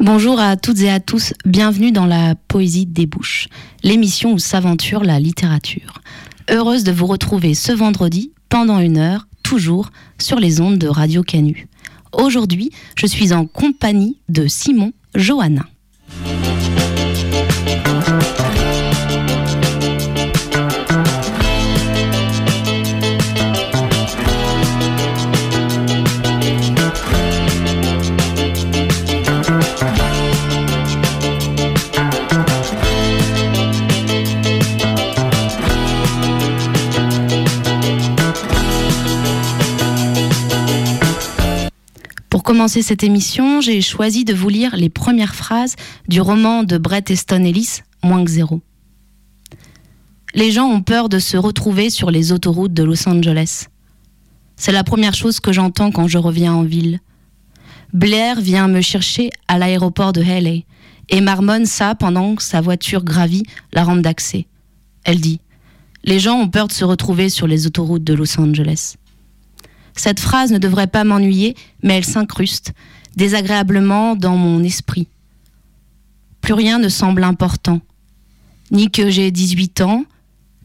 Bonjour à toutes et à tous, bienvenue dans la Poésie des Bouches, l'émission où s'aventure la littérature. Heureuse de vous retrouver ce vendredi pendant une heure, toujours sur les ondes de Radio Canu. Aujourd'hui, je suis en compagnie de Simon Johanna. Commencer cette émission, j'ai choisi de vous lire les premières phrases du roman de Bret Easton Ellis, Moins que zéro. Les gens ont peur de se retrouver sur les autoroutes de Los Angeles. C'est la première chose que j'entends quand je reviens en ville. Blair vient me chercher à l'aéroport de LA et marmonne ça pendant que sa voiture gravit la rampe d'accès. Elle dit Les gens ont peur de se retrouver sur les autoroutes de Los Angeles. Cette phrase ne devrait pas m'ennuyer, mais elle s'incruste désagréablement dans mon esprit. Plus rien ne semble important, ni que j'ai 18 ans,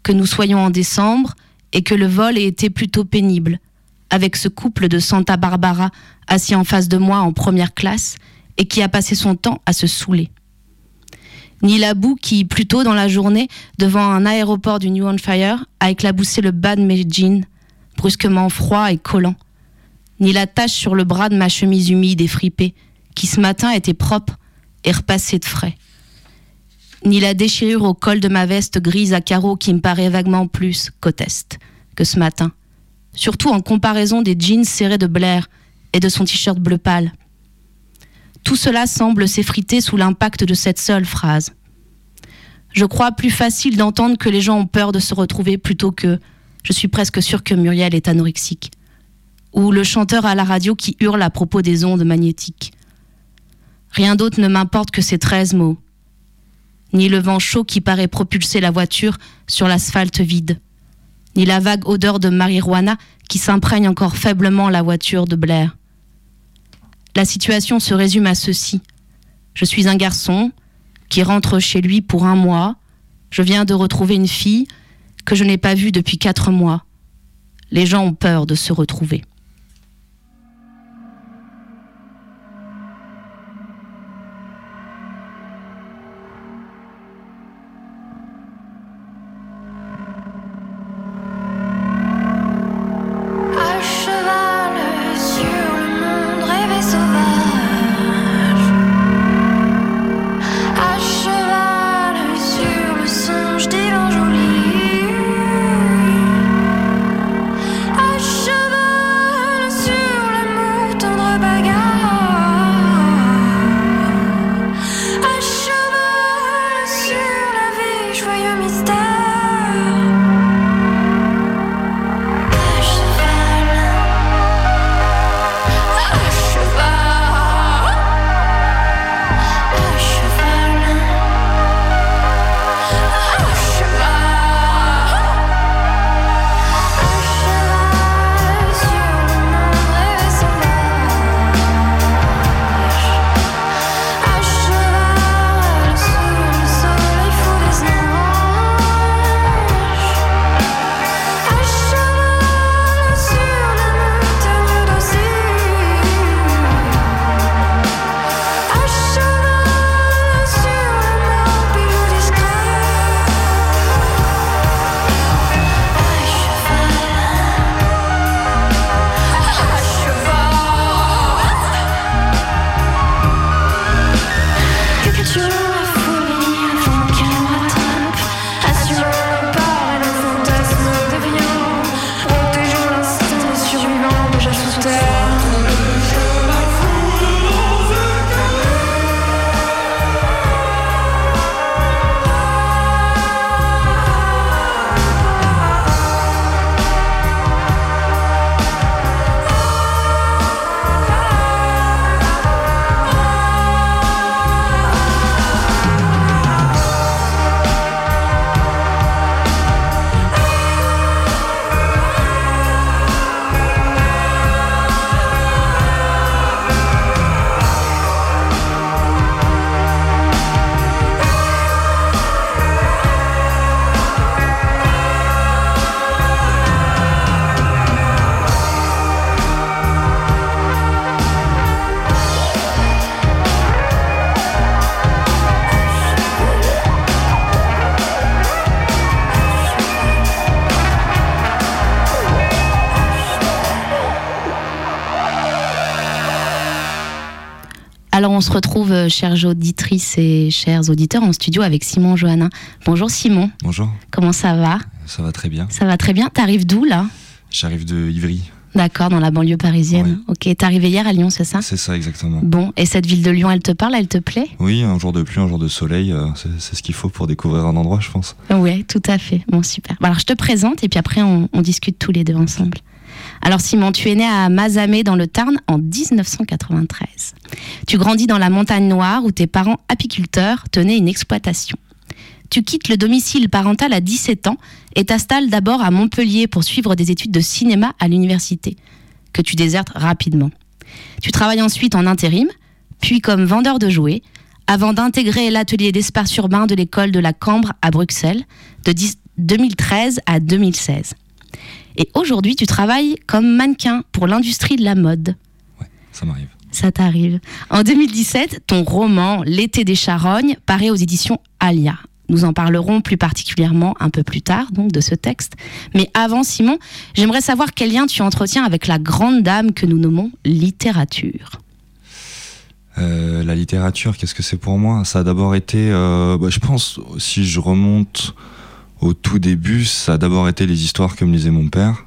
que nous soyons en décembre et que le vol ait été plutôt pénible, avec ce couple de Santa Barbara assis en face de moi en première classe et qui a passé son temps à se saouler. Ni la boue qui, plus tôt dans la journée, devant un aéroport du New Hampshire, a éclaboussé le bas de mes jeans, brusquement froid et collant, ni la tache sur le bras de ma chemise humide et fripée, qui ce matin était propre et repassée de frais, ni la déchirure au col de ma veste grise à carreaux qui me paraît vaguement plus coteste que ce matin, surtout en comparaison des jeans serrés de Blair et de son t-shirt bleu pâle. Tout cela semble s'effriter sous l'impact de cette seule phrase. Je crois plus facile d'entendre que les gens ont peur de se retrouver plutôt que je suis presque sûre que Muriel est anorexique. Ou le chanteur à la radio qui hurle à propos des ondes magnétiques. Rien d'autre ne m'importe que ces treize mots. Ni le vent chaud qui paraît propulser la voiture sur l'asphalte vide. Ni la vague odeur de marijuana qui s'imprègne encore faiblement la voiture de Blair. La situation se résume à ceci. Je suis un garçon qui rentre chez lui pour un mois. Je viens de retrouver une fille que je n'ai pas vu depuis quatre mois. Les gens ont peur de se retrouver. On se retrouve, euh, chères auditrices et chers auditeurs, en studio avec Simon Johannin. Bonjour Simon, Bonjour, comment ça va? Ça va très bien. Ça va très bien. T'arrives d'où là? J'arrive de Ivry. D'accord, dans la banlieue parisienne. Ok, t'es arrivé hier à Lyon, c'est ça? C'est ça exactement. Bon, et cette ville de Lyon, elle te parle, elle te plaît? Oui, un jour de pluie, un jour de soleil, euh, c'est ce qu'il faut pour découvrir un endroit, je pense. Oui, tout à fait. Bon, super. Bon, alors, je te présente et puis après, on, on discute tous les deux ensemble. Alors, Simon, tu es né à Mazamet dans le Tarn en 1993. Tu grandis dans la montagne noire où tes parents apiculteurs tenaient une exploitation. Tu quittes le domicile parental à 17 ans et t'installes d'abord à Montpellier pour suivre des études de cinéma à l'université, que tu désertes rapidement. Tu travailles ensuite en intérim, puis comme vendeur de jouets, avant d'intégrer l'atelier d'espace urbain de l'école de la Cambre à Bruxelles de 10 2013 à 2016. Et aujourd'hui, tu travailles comme mannequin pour l'industrie de la mode. Ça m'arrive. Ça t'arrive. En 2017, ton roman L'été des charognes paraît aux éditions Alia. Nous en parlerons plus particulièrement un peu plus tard, donc, de ce texte. Mais avant, Simon, j'aimerais savoir quel lien tu entretiens avec la grande dame que nous nommons littérature. Euh, la littérature, qu'est-ce que c'est pour moi? Ça a d'abord été, euh, bah, je pense, si je remonte au tout début, ça a d'abord été les histoires que me lisait mon père.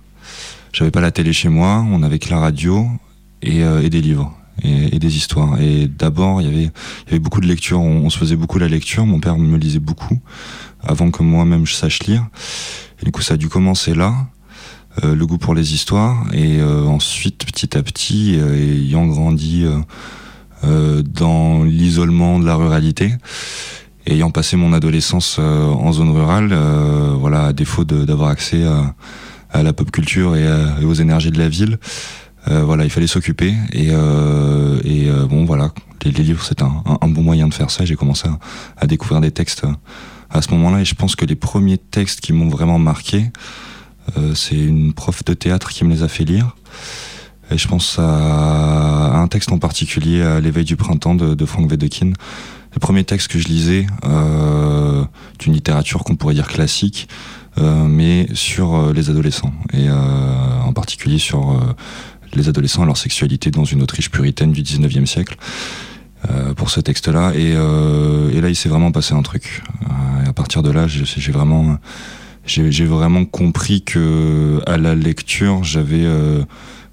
J'avais pas la télé chez moi, on avait que la radio et, euh, et des livres et, des histoires. Et d'abord, il y avait, il y avait beaucoup de lecture, on, on se faisait beaucoup la lecture, mon père me lisait beaucoup avant que moi-même je sache lire. Et du coup, ça a dû commencer là. euh, le goût pour les histoires et euh, ensuite petit à petit euh, ayant grandi euh, euh, dans l'isolement de la ruralité ayant passé mon adolescence euh, en zone rurale euh, voilà à défaut d'avoir accès à, la pop culture et, à- et aux énergies de la ville euh, voilà il fallait s'occuper et, euh, euh, bon voilà les, livres c'est un, bon moyen de faire ça j'ai commencé à, découvrir des textes euh, à ce moment-là et je pense que les premiers textes qui m'ont vraiment marqué euh, c'est une prof de théâtre qui me les a fait lire. Et je pense à un texte en particulier, l'éveil du printemps de, de Frank Wedekind. Le premier texte que je lisais, euh, d'une littérature qu'on pourrait dire classique, euh, mais sur euh, les adolescents. Et euh, en particulier sur euh, les adolescents et leur sexualité dans une Autriche puritaine du 19e siècle. euh, pour ce texte-là. Et, euh, et là, il s'est vraiment passé un truc. Euh, et à partir de là, j'ai vraiment j'ai vraiment compris que à la lecture j'avais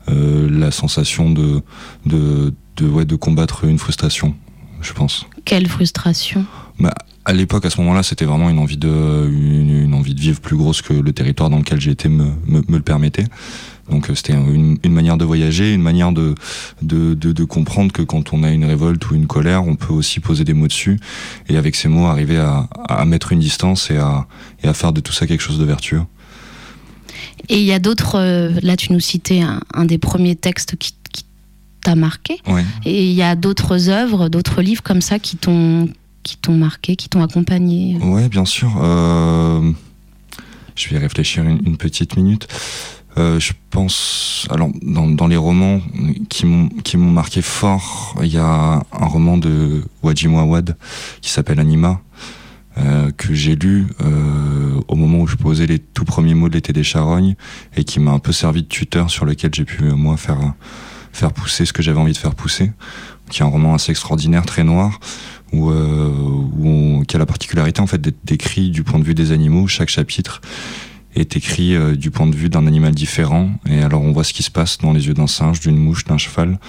la sensation de de de, ouais, de combattre une frustration je pense Quelle frustration. à l'époque à ce moment-là c'était vraiment une envie de une, une envie de vivre plus grosse que le territoire dans lequel j'étais me, me, me le permettait donc euh, c'était une, une manière de voyager une manière de, de, de, de comprendre que quand on a une révolte ou une colère on peut aussi poser des mots dessus et avec ces mots arriver à, à mettre une distance et à, et à faire de tout ça quelque chose de vertueux Et il y a d'autres. euh, là, tu nous citais un, un des premiers textes qui t'a marqué. ouais. Et il y a d'autres œuvres, d'autres livres comme ça qui t'ont qui t'ont marqué, qui t'ont accompagné. Ouais, bien sûr. Euh, je vais réfléchir une, une petite minute. Euh, je pense, alors dans, dans les romans qui m'ont qui m'ont marqué fort, il y a un roman de Wajim Awad qui s'appelle Anima euh, que j'ai lu euh, au moment où je posais les tout premiers mots de l'été des charognes et qui m'a un peu servi de tuteur sur lequel j'ai pu euh, moi faire faire pousser ce que j'avais envie de faire pousser. Qui est un roman assez extraordinaire, très noir, où, euh, qui a la particularité en fait d'être décrit du point de vue des animaux. Chaque chapitre est écrit euh, du point de vue d'un animal différent, et alors on voit ce qui se passe dans les yeux d'un singe, d'une mouche, d'un cheval,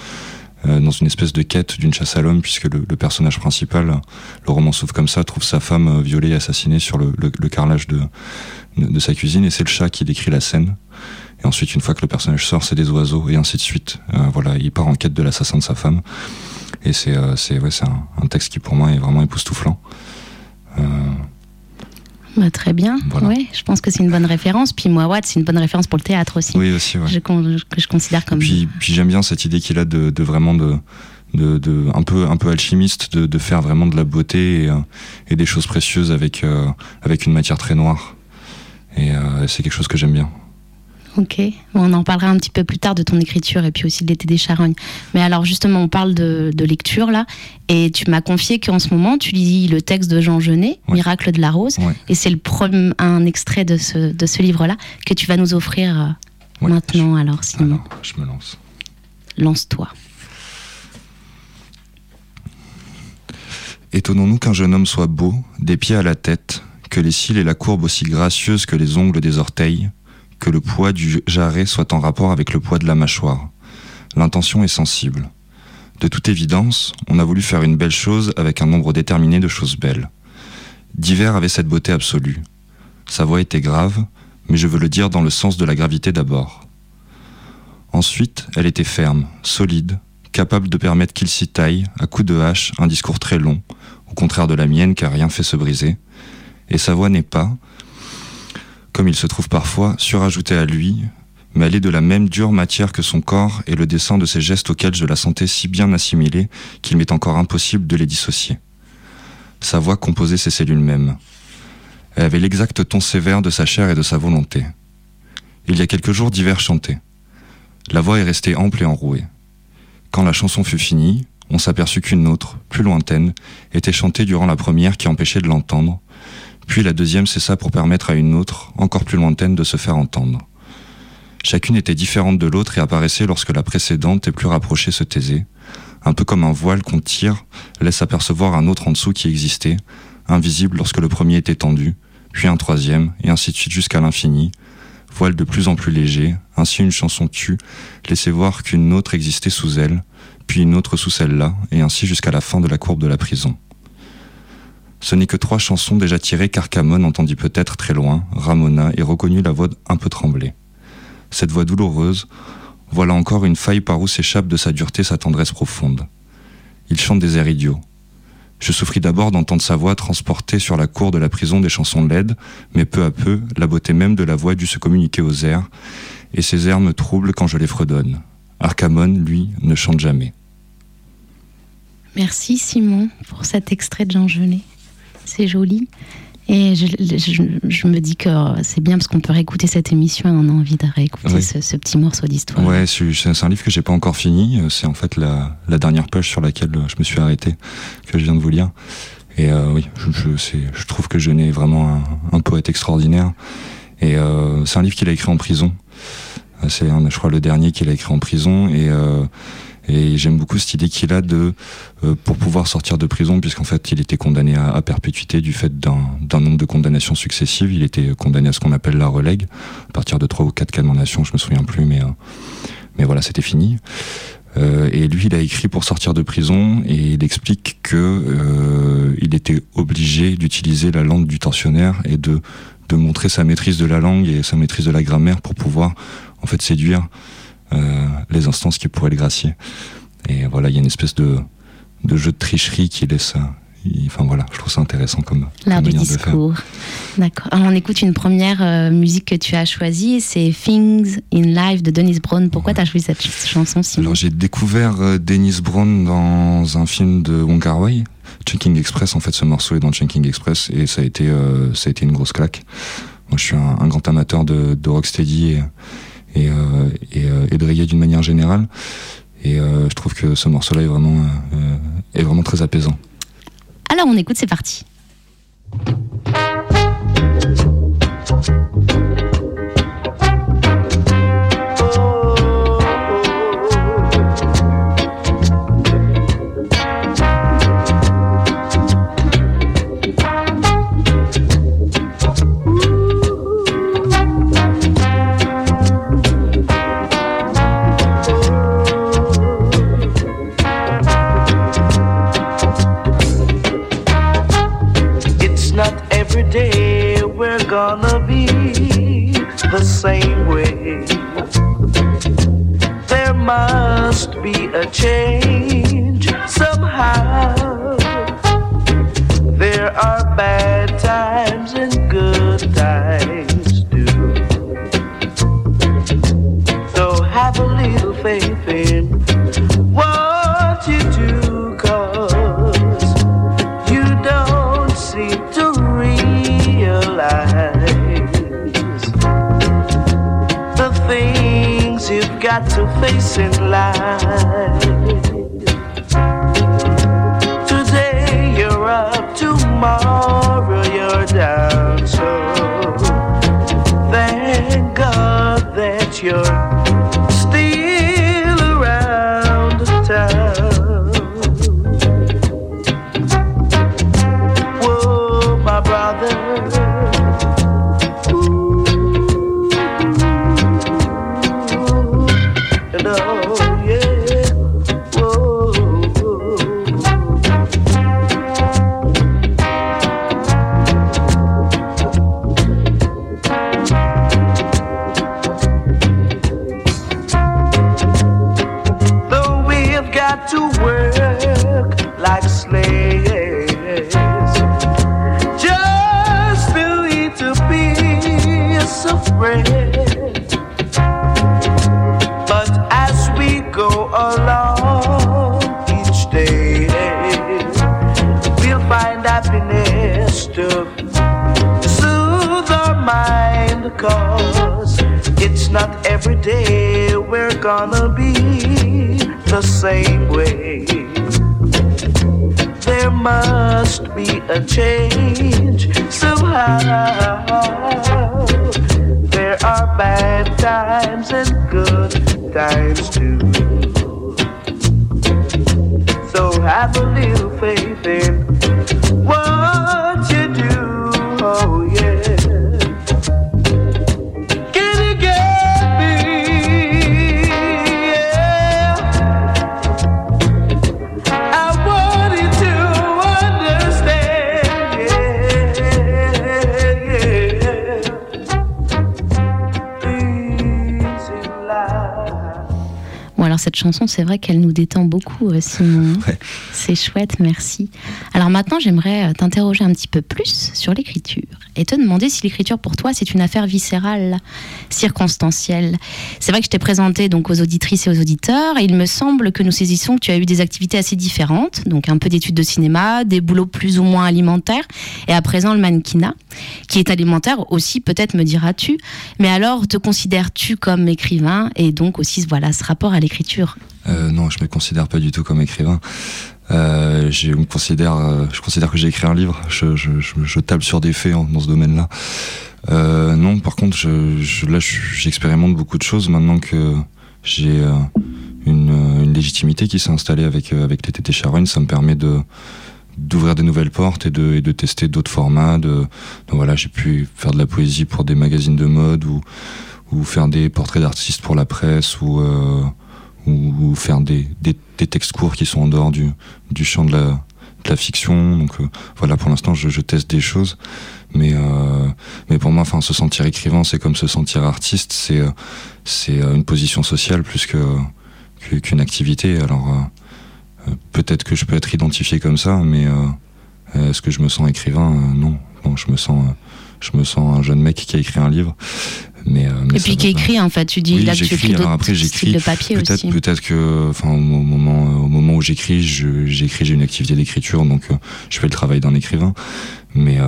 euh, dans une espèce de quête d'une chasse à l'homme, puisque le, personnage principal, le roman s'ouvre comme ça, trouve sa femme violée et assassinée sur le, carrelage de, de sa cuisine, et c'est le chat qui décrit la scène. Et ensuite, une fois que le personnage sort, c'est des oiseaux, et ainsi de suite. Euh, voilà, il part en quête de l'assassin de sa femme. Et c'est euh, ouais, un, un texte qui pour moi est vraiment époustouflant. Euh, Bah, très bien. Voilà. Ouais, je pense que c'est une bonne référence. Puis moi, Watt, c'est une bonne référence pour le théâtre aussi. oui aussi. Ouais. Je que je considère comme. Puis, puis j'aime bien cette idée qu'il a de, de vraiment de, de, de un peu un peu alchimiste de, de faire vraiment de la beauté et, et des choses précieuses avec euh, avec une matière très noire. Et euh, c'est quelque chose que j'aime bien. Ok, on en parlera un petit peu plus tard de ton écriture et puis aussi de l'été des charognes. Mais alors justement, on parle de, de lecture là, et tu m'as confié qu'en ce moment, tu lis le texte de Jean Genet, Ouais. Miracle de la Rose, Ouais. et c'est le prom- un extrait de ce, de ce livre-là que tu vas nous offrir euh, Ouais. maintenant. Alors Simon, Alors, je me lance. lance-toi. Étonnons-nous qu'un jeune homme soit beau, des pieds à la tête, que les cils et la courbe aussi gracieuse que les ongles des orteils, que le poids du jarret soit en rapport avec le poids de la mâchoire. L'intention est sensible. De toute évidence, on a voulu faire une belle chose avec un nombre déterminé de choses belles. Divers avait cette beauté absolue. Sa voix était grave, mais je veux le dire dans le sens de la gravité d'abord. Ensuite, elle était ferme, solide, capable de permettre qu'il s'y taille, à coups de hache, un discours très long, au contraire de la mienne car rien fait se briser. Et sa voix n'est pas, comme il se trouve parfois, surajoutée à lui, mais elle est de la même dure matière que son corps et le dessin de ses gestes auxquels je la sentais si bien assimilée qu'il m'est encore impossible de les dissocier. Sa voix composait ses cellules mêmes. Elle avait l'exact ton sévère de sa chair et de sa volonté. Il y a quelques jours, divers chantaient. La voix est restée ample et enrouée. Quand la chanson fut finie, on s'aperçut qu'une autre, plus lointaine, était chantée durant la première qui empêchait de l'entendre, puis la deuxième cessa pour permettre à une autre, encore plus lointaine, de se faire entendre. Chacune était différente de l'autre et apparaissait lorsque la précédente et plus rapprochée se taisait, un peu comme un voile qu'on tire laisse apercevoir un autre en dessous qui existait, invisible lorsque le premier était tendu, puis un troisième, et ainsi de suite jusqu'à l'infini, voile de plus en plus léger, ainsi une chanson tue, laissait voir qu'une autre existait sous elle, puis une autre sous celle-là, et ainsi jusqu'à la fin de la courbe de la prison. Ce n'est que trois chansons déjà tirées qu'Arcamon entendit peut-être très loin, Ramona, et reconnut la voix un peu tremblée. Cette voix douloureuse, voilà encore une faille par où s'échappe de sa dureté sa tendresse profonde. Il chante des airs idiots, je souffris d'abord d'entendre sa voix transporter sur la cour de la prison des chansons laides, mais peu à peu, la beauté même de la voix dut se communiquer aux airs, et ces airs me troublent quand je les fredonne. Arcamon, lui, ne chante jamais. Merci Simon pour cet extrait de Jean Genet. C'est joli. Et je, je, je, me dis que c'est bien parce qu'on peut réécouter cette émission et on a envie de réécouter Oui. ce, ce petit morceau d'histoire. Ouais, c'est un livre que j'ai pas encore fini. C'est en fait la, la dernière page sur laquelle je me suis arrêté, que je viens de vous lire. Et euh, oui, je, trouve que Genet est vraiment un, un poète extraordinaire. Et euh, c'est un livre qu'il a écrit en prison. Euh, C'est, je crois, le dernier qu'il a écrit en prison. Et, euh, et j'aime beaucoup cette idée qu'il a de, euh, pour pouvoir sortir de prison, puisqu'en fait, il était condamné à, perpétuité du fait d'un, nombre de condamnations successives. Il était condamné à ce qu'on appelle la relègue, à partir de trois ou quatre condamnations, je me souviens plus, mais, euh, mais voilà, c'était fini. Euh, et lui, il a écrit pour sortir de prison et il explique que il était obligé d'utiliser la langue du tortionnaire et de de montrer sa maîtrise de la langue et sa maîtrise de la grammaire pour pouvoir en fait séduire les instances qui pourraient le gracier. Et voilà, il y a une espèce de de jeu de tricherie qui laisse. euh, Enfin voilà, je trouve ça intéressant comme, L'art comme du discours. D'accord. Alors, on écoute une première euh, musique que tu as choisie, c'est Things in Life de Dennis Brown. Pourquoi tu as choisi cette ch- chanson, Simon? Alors j'ai découvert euh, Dennis Brown dans un film de Wong Kar Wai, Chunking Express. En fait, ce morceau est dans Chunking Express et ça a été euh, ça a été une grosse claque. Moi, je suis un, un grand amateur de, de rocksteady et et, euh, et, euh, de reggae d'une manière générale. Et euh, je trouve que ce morceau-là est euh, est vraiment très apaisant. Alors, on écoute, c'est parti. The same way. There must be a change somehow. There are bad times and good times got to face in life. Today you're up, tomorrow chanson, c'est vrai qu'elle nous détend beaucoup, euh, Simon. Ouais. C'est chouette, merci. Alors maintenant, j'aimerais euh, t'interroger un petit peu plus sur l'écriture et te demander si l'écriture pour toi, c'est une affaire viscérale, circonstancielle. C'est vrai que je t'ai présenté donc aux auditrices et aux auditeurs et il me semble que nous saisissons que tu as eu des activités assez différentes, donc un peu d'études de cinéma, des boulots plus ou moins alimentaires et à présent le mannequinat, qui est alimentaire aussi, peut-être me diras-tu. Mais alors, te considères-tu comme écrivain et donc aussi voilà ce rapport à l'écriture? Euh, non, je me considère pas du tout comme écrivain. Euh, je me considère, euh, je considère que j'ai écrit un livre. Je, je, je, je table sur des faits hein, dans ce domaine-là. Euh, non, par contre, là, je- j'expérimente beaucoup de choses maintenant que j'ai euh, une, une légitimité qui s'est installée avec euh, avec les TT Charogne. Ça me permet de d'ouvrir des nouvelles portes et de, et de tester d'autres formats. De, voilà, j'ai pu faire de la poésie pour des magazines de mode ou ou faire des portraits d'artistes pour la presse ou euh, ou, faire des, textes courts qui sont en dehors du, champ de la, fiction. Donc euh, voilà, pour l'instant, je, teste des choses. Mais, euh, mais pour moi, enfin, se sentir écrivain, c'est comme se sentir artiste. C'est euh, c'est une position sociale plus que qu'une activité. Alors peut-être que je peux être identifié comme ça, mais est-ce que je me sens écrivain? Non. Je me sens, je me sens un jeune mec qui a écrit un livre. Mais, euh, mais Et puis qui écrit en fait, tu dis Oui, là que tu j'écris. d'autres après, j'écris. de papier Peut-être, aussi. peut-être que, enfin, au moment, euh, au moment où j'écris, je- j'écris, j'ai une activité d'écriture, donc euh, je fais le travail d'un écrivain. Mais,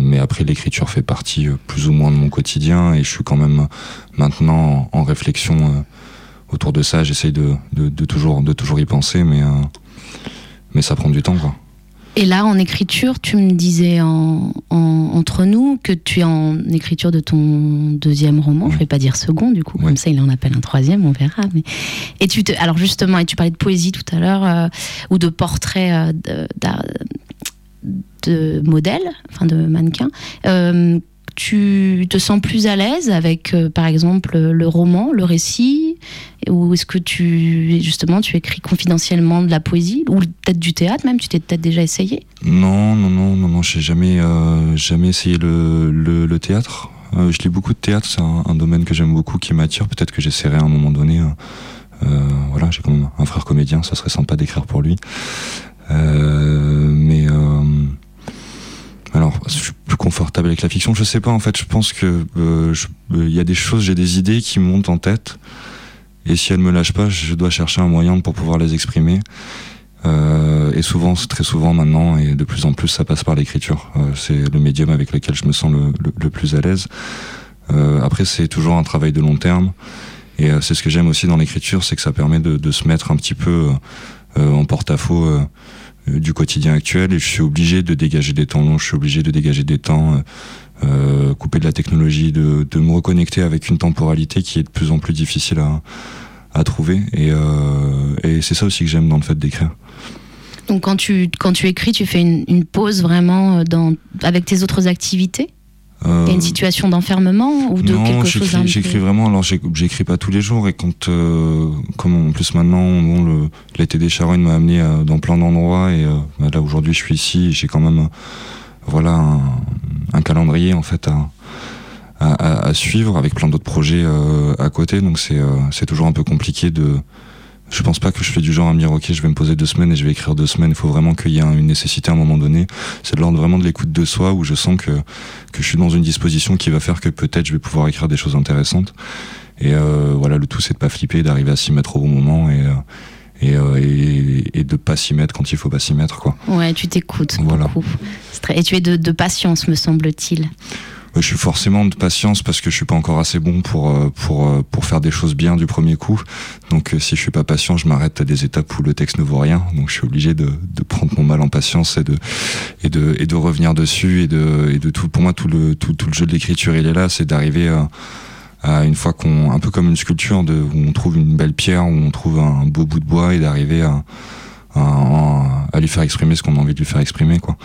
mais après, l'écriture fait partie plus ou moins de mon quotidien, et je suis quand même maintenant en, en réflexion autour de ça. J'essaye de, de, de toujours, de toujours y penser, mais, mais ça prend du temps, quoi. Et là, en écriture, tu me disais en, en- entre nous que tu es en écriture de ton deuxième roman. Je vais pas dire second, du coup, comme ça, il en appelle un troisième, on verra. Mais... Et tu te, alors justement, et tu parlais de poésie tout à l'heure euh, ou de portraits euh, de, de modèles, enfin de mannequins. Euh, tu te sens plus à l'aise avec, euh, par exemple, le roman, le récit, ou est-ce que tu justement tu écris confidentiellement de la poésie ou peut-être du théâtre même Tu t'es peut-être déjà essayé? Non, non, non, non, non, j'ai jamais, euh, jamais essayé le, le, théâtre. Euh, je lis beaucoup de théâtre, c'est un, domaine que j'aime beaucoup, qui m'attire. Peut-être que j'essaierai à un moment donné. euh, voilà, j'ai quand même un frère comédien, ça serait sympa d'écrire pour lui. Mais alors, je suis plus confortable avec la fiction. Je sais pas, en fait, je pense que euh, je- euh, il y a des choses, j'ai des idées qui me montent en tête. Et si elles me lâchent pas, je dois chercher un moyen pour pouvoir les exprimer. Euh, et souvent, très souvent maintenant, et de plus en plus, ça passe par l'écriture. Euh, c'est le médium avec lequel je me sens le, plus à l'aise. Euh, après, c'est toujours un travail de long terme. Et euh, c'est ce que j'aime aussi dans l'écriture, c'est que ça permet de, se mettre un petit peu euh, euh, en porte-à-faux euh, euh, du quotidien actuel. Et je suis obligé de dégager des temps longs, je suis obligé de dégager des temps, euh, euh, couper de la technologie, de, de me reconnecter avec une temporalité qui est de plus en plus difficile à, à trouver. Et, euh, et c'est ça aussi que j'aime dans le fait d'écrire. Donc quand tu quand tu écris, tu fais une, une pause vraiment euh, dans avec tes autres activités? Il y a une situation d'enfermement ou de non, quelque chose peu- j'écris vraiment. Alors, j'écris pas tous les jours et quand, euh, comme en plus maintenant, bon, l'été des Charognes m'a amené euh, dans plein d'endroits et euh, bah, là aujourd'hui je suis ici, j'ai quand même, euh, voilà, un, un calendrier en fait à, à, suivre avec plein d'autres projets euh, à côté. Donc c'est, euh, c'est toujours un peu compliqué de. Je pense pas que je fais du genre à me dire ok je vais me poser deux semaines et je vais écrire deux semaines. Il faut vraiment qu'il y ait un- une nécessité à un moment donné. C'est de l'ordre vraiment de l'écoute de soi où je sens que que je suis dans une disposition qui va faire que peut-être je vais pouvoir écrire des choses intéressantes. Et euh, voilà, le tout c'est de pas flipper, d'arriver à s'y mettre au bon moment et euh, et, euh, et, et de pas s'y mettre quand il faut pas s'y mettre quoi. Ouais, tu t'écoutes Voilà. beaucoup. Et tu es de, de patience, me semble-t-il. Je suis forcément de patience parce que je suis pas encore assez bon pour euh, pour euh, pour faire des choses bien du premier coup. Donc euh, si je suis pas patient, je m'arrête à des étapes où le texte ne vaut rien. Donc je suis obligé de, de prendre mon mal en patience et de et de et de revenir dessus et de et de tout. Pour moi, tout le tout, tout le jeu de l'écriture, il est là, c'est d'arriver à, à une fois qu'on un peu comme une sculpture de où on trouve une belle pierre, où on trouve un beau bout de bois et d'arriver à, à à lui faire exprimer ce qu'on a envie de lui faire exprimer quoi.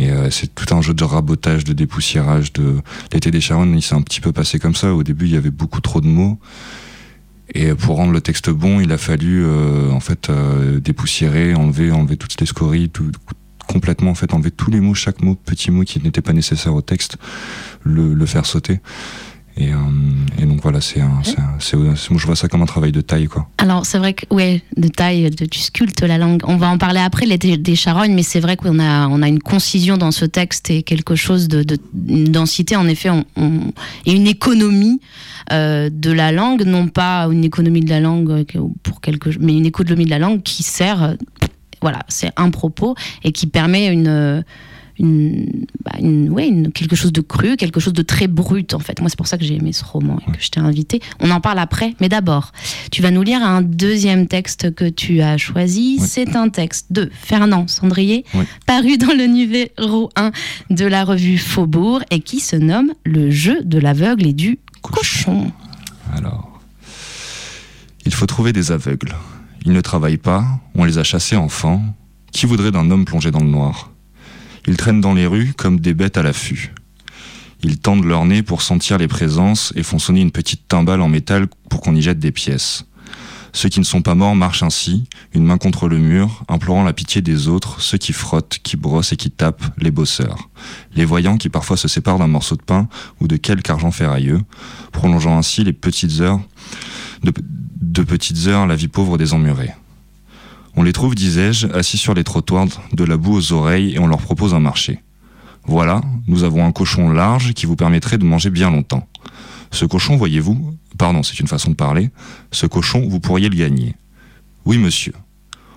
Et euh, c'est tout un jeu de rabotage, de dépoussiérage. De l'été des Charonnes, il s'est un petit peu passé comme ça. Au début, il y avait beaucoup trop de mots. Et pour rendre le texte bon, il a fallu euh, en fait euh, dépoussiérer, enlever, enlever toutes les scories, tout, complètement enlever tous les mots, chaque mot, petit mot qui n'était pas nécessaire au texte, le faire sauter. Et, euh, et donc voilà, c'est un, je vois ça comme un travail de taille quoi. Alors, c'est vrai que, ouais, de taille, tu sculptes la langue. On va en parler après, les des, charognes, mais c'est vrai qu'on a, on a une concision dans ce texte et quelque chose de, une densité, en effet, et une économie euh, de la langue, non pas une économie de la langue euh, pour quelque, mais une économie de la langue qui sert, voilà, c'est un propos et qui permet une. Une, bah, une- ouais, une- quelque chose de cru, quelque chose de très brut en fait. Moi, c'est pour ça que j'ai aimé ce roman et que je t'ai invité. On en parle après, mais d'abord, tu vas nous lire un deuxième texte que tu as choisi. Oui. C'est un texte de Fernand Sandrier, Oui. paru dans le numéro 1 de la revue Faubourg et qui se nomme Le jeu de l'aveugle et du cochon. Alors, il faut trouver des aveugles. Ils ne travaillent pas, on les a chassés enfants. Qui voudrait d'un homme plongé dans le noir? Ils traînent dans les rues comme des bêtes à l'affût. Ils tendent leur nez pour sentir les présences et font sonner une petite timbale en métal pour qu'on y jette des pièces. Ceux qui ne sont pas morts marchent ainsi, une main contre le mur, implorant la pitié des autres, ceux qui frottent, qui brossent et qui tapent, les bosseurs. Les voyants qui parfois se séparent d'un morceau de pain ou de quelque argent ferrailleux, prolongeant ainsi les petites heures de, de petites heures la vie pauvre des emmurés. On les trouve, disais-je, assis sur les trottoirs, de la boue aux oreilles, et on leur propose un marché. Voilà, nous avons un cochon large qui vous permettrait de manger bien longtemps. Ce cochon, voyez-vous, pardon, c'est une façon de parler, ce cochon, vous pourriez le gagner. Oui, monsieur.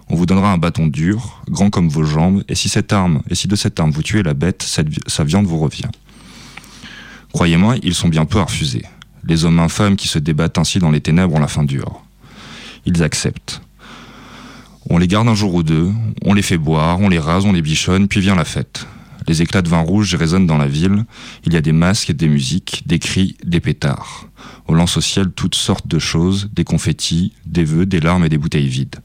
On vous donnera un bâton dur, grand comme vos jambes, et si cette arme, et si de cette arme vous tuez la bête, sa viande vous revient. Croyez-moi, ils sont bien peu à refuser. Les hommes infâmes qui se débattent ainsi dans les ténèbres ont la fin dure. Ils acceptent. On les garde un jour ou deux, on les fait boire, on les rase, on les bichonne, puis vient la fête. Les éclats de vin rouge résonnent dans la ville, il y a des masques, des musiques, des cris, des pétards. On lance au ciel toutes sortes de choses, des confettis, des vœux, des larmes et des bouteilles vides.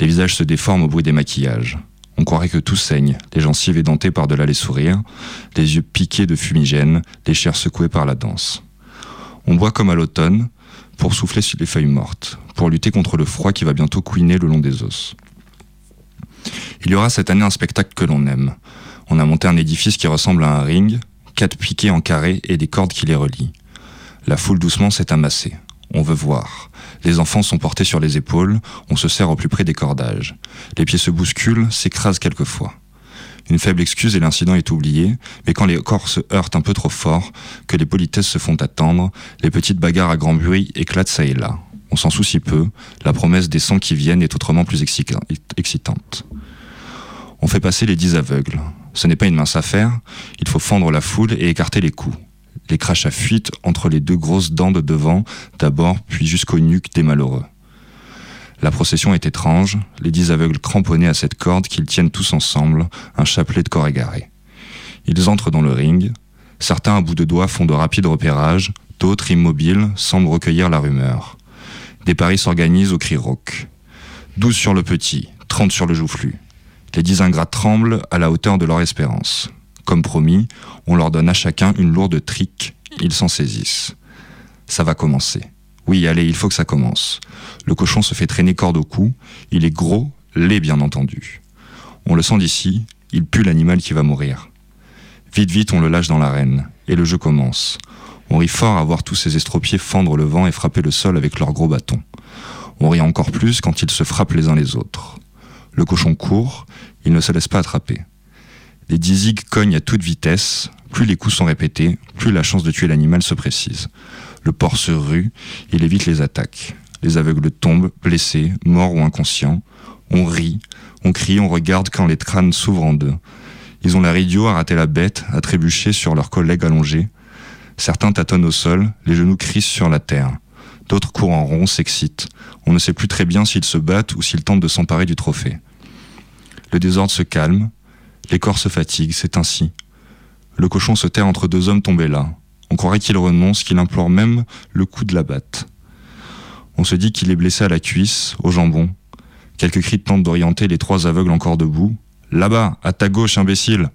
Les visages se déforment au bruit des maquillages. On croirait que tout saigne, les gencives édentées par-delà les sourires, les yeux piqués de fumigène, les chairs secouées par la danse. On boit comme à l'automne, pour souffler sur les feuilles mortes, pour lutter contre le froid qui va bientôt couiner le long des os. Il y aura cette année un spectacle que l'on aime. On a monté un édifice qui ressemble à un ring, quatre piquets en carré et des cordes qui les relient. La foule doucement s'est amassée. On veut voir. Les enfants sont portés sur les épaules, on se serre au plus près des cordages. Les pieds se bousculent, s'écrasent quelquefois. Une faible excuse et l'incident est oublié, mais quand les corps se heurtent un peu trop fort, que les politesses se font attendre, les petites bagarres à grand bruit éclatent ça et là. On s'en soucie peu, la promesse des sangs qui viennent est autrement plus exci- excitante. On fait passer les dix aveugles. Ce n'est pas une mince affaire, il faut fendre la foule et écarter les coups. Les crachats fuitent entre les deux grosses dents de devant, d'abord, puis jusqu'aux nuques des malheureux. La procession est étrange, les dix aveugles cramponnés à cette corde qu'ils tiennent tous ensemble, un chapelet de corps égaré. Ils entrent dans le ring, certains à bout de doigts font de rapides repérages, d'autres immobiles semblent recueillir la rumeur. Des paris s'organisent au cri rauque. 12 sur le petit, 30 sur le joufflu. Les dix ingrats tremblent à la hauteur de leur espérance. Comme promis, on leur donne à chacun une lourde trique, ils s'en saisissent. Ça va commencer. Oui, allez, il faut que ça commence. Le cochon se fait traîner corde au cou, il est gros, laid bien entendu. On le sent d'ici, il pue l'animal qui va mourir. Vite, vite, on le lâche dans l'arène, et le jeu commence. On rit fort à voir tous ces estropiés fendre le vent et frapper le sol avec leurs gros bâtons. On rit encore plus quand ils se frappent les uns les autres. Le cochon court, il ne se laisse pas attraper. Les dizigues cognent à toute vitesse, plus les coups sont répétés, plus la chance de tuer l'animal se précise. Le porc se rue, il évite les attaques. Les aveugles tombent, blessés, morts ou inconscients. On rit, on crie, on regarde quand les crânes s'ouvrent en deux. Ils ont l'air idiots à rater la bête, à trébucher sur leurs collègues allongés. Certains tâtonnent au sol, les genoux crissent sur la terre. D'autres courent en rond, s'excitent. On ne sait plus très bien s'ils se battent ou s'ils tentent de s'emparer du trophée. Le désordre se calme, les corps se fatiguent, c'est ainsi. Le cochon se terre entre deux hommes tombés là. On croirait qu'il renonce, qu'il implore même le coup de la batte. On se dit qu'il est blessé à la cuisse, au jambon. Quelques cris tentent d'orienter les trois aveugles encore debout. Là-bas, à ta gauche, imbécile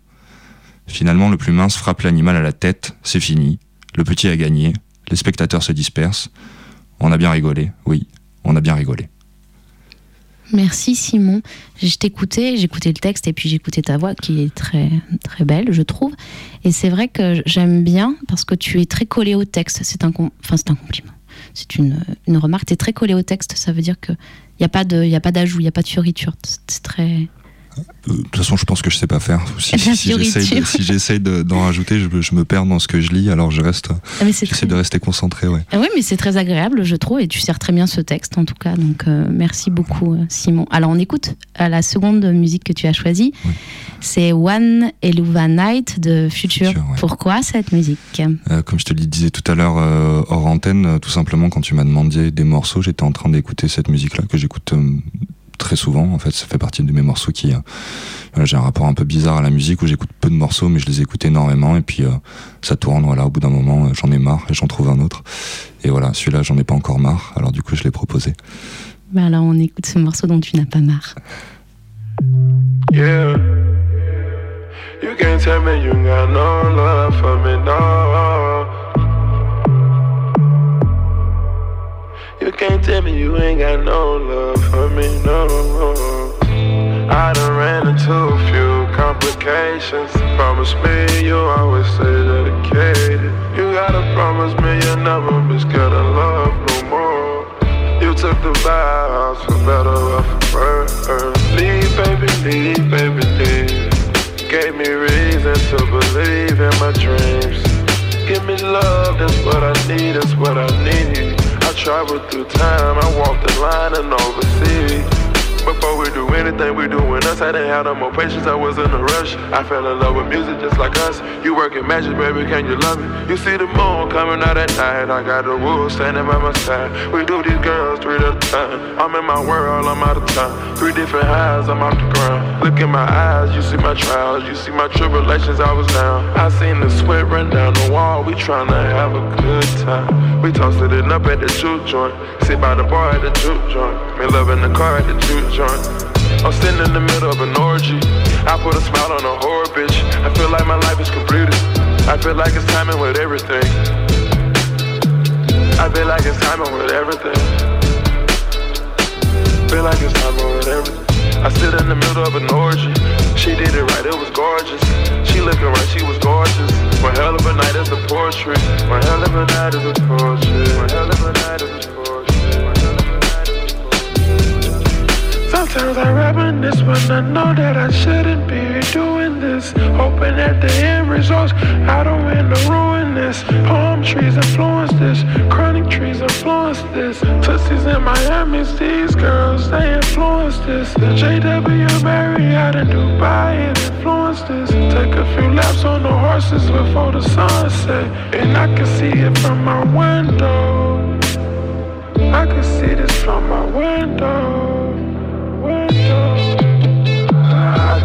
Finalement, le plus mince frappe l'animal à la tête, c'est fini. Le petit a gagné, les spectateurs se dispersent. On a bien rigolé, oui, on a bien rigolé. Merci Simon. Je t'écoutais, j'écoutais le texte et puis j'écoutais ta voix qui est très très belle, je trouve. Et c'est vrai que j'aime bien parce que tu es très collé au texte. C'est un, enfin un compliment. C'est une, une remarque. Tu es très collé au texte. Ça veut dire que il y a pas d'ajout, il y a pas de fioriture. C'est très de toute façon, je pense que je sais pas faire. Si, si, j'essaye d'en rajouter, je, me perds dans ce que je lis, alors je reste. Ah, j'essaie de rester concentré, ouais. Ah oui, mais c'est très agréable, je trouve, et tu sers très bien ce texte, en tout cas. Donc, euh, merci beaucoup, euh, Simon. Alors, on écoute la seconde musique que tu as choisie. C'est One Eluva Night de Future. Pourquoi cette musique? Comme je te le disais tout à l'heure hors antenne, tout simplement, quand tu m'as demandé des morceaux, j'étais en train d'écouter cette musique-là que j'écoute très souvent. En fait, ça fait partie de mes morceaux qui. Euh, j'ai un rapport un peu bizarre à la musique où j'écoute peu de morceaux, mais je les écoute énormément. Et puis euh, ça tourne. Voilà, au bout d'un moment, euh, j'en ai marre et j'en trouve un autre. Et voilà, celui-là, j'en ai pas encore marre. Alors du coup, je l'ai proposé. Bah alors, on écoute ce morceau dont tu n'as pas marre. Yeah. You can't tell me you got no love for me, no. You can't tell me you ain't got no love for me, no. I done ran into a few complications. Promise me you'll always stay dedicated. You gotta promise me you'll never be scared of love no more. You took the vows for better or for worse. Leave, baby, leave, baby, leave. Gave me reason to believe in my dreams. Give me love, that's what I need, that's what I need. Traveled through time, I walked the line and overseas. Before we do anything, we doing us. I didn't have no more patience, I was in a rush. I fell in love with music just like us. You working magic, baby, can you love me? You see the moon coming out at night. I got the wolves standing by my side. We do these girls three at a time. I'm in my world, I'm out of time. Three different highs, I'm off the ground. Look in my eyes, you see my trials, you see my tribulations, I was down. I seen the sweat run down the wall. We tryna have a good time. We toasted it up at the juke joint. Sit by the bar at the juke joint. Me loving the car at the juke joint. I'm sitting in the middle of an orgy. I put a smile on a horror bitch. I feel like my life is completed. I feel like it's timing with everything. I feel like it's timing with everything. Feel like it's timing with everything. I sit in the middle of an orgy. She did it right, it was gorgeous. She looking right, she was gorgeous. One hell of a night is a portrait. One hell of a night is a portrait. One hell of a night is a portrait. Sometimes I reminisce when I know that I shouldn't be doing this. Hoping that the end results, I don't want to ruin this. Palm trees influence this, chronic trees influence this. Tussies in Miami, these girls, they influence this. The JW Marriott in Dubai, it influenced this. Take a few laps on the horses before the sunset, and I can see it from my window. I can see this from my window.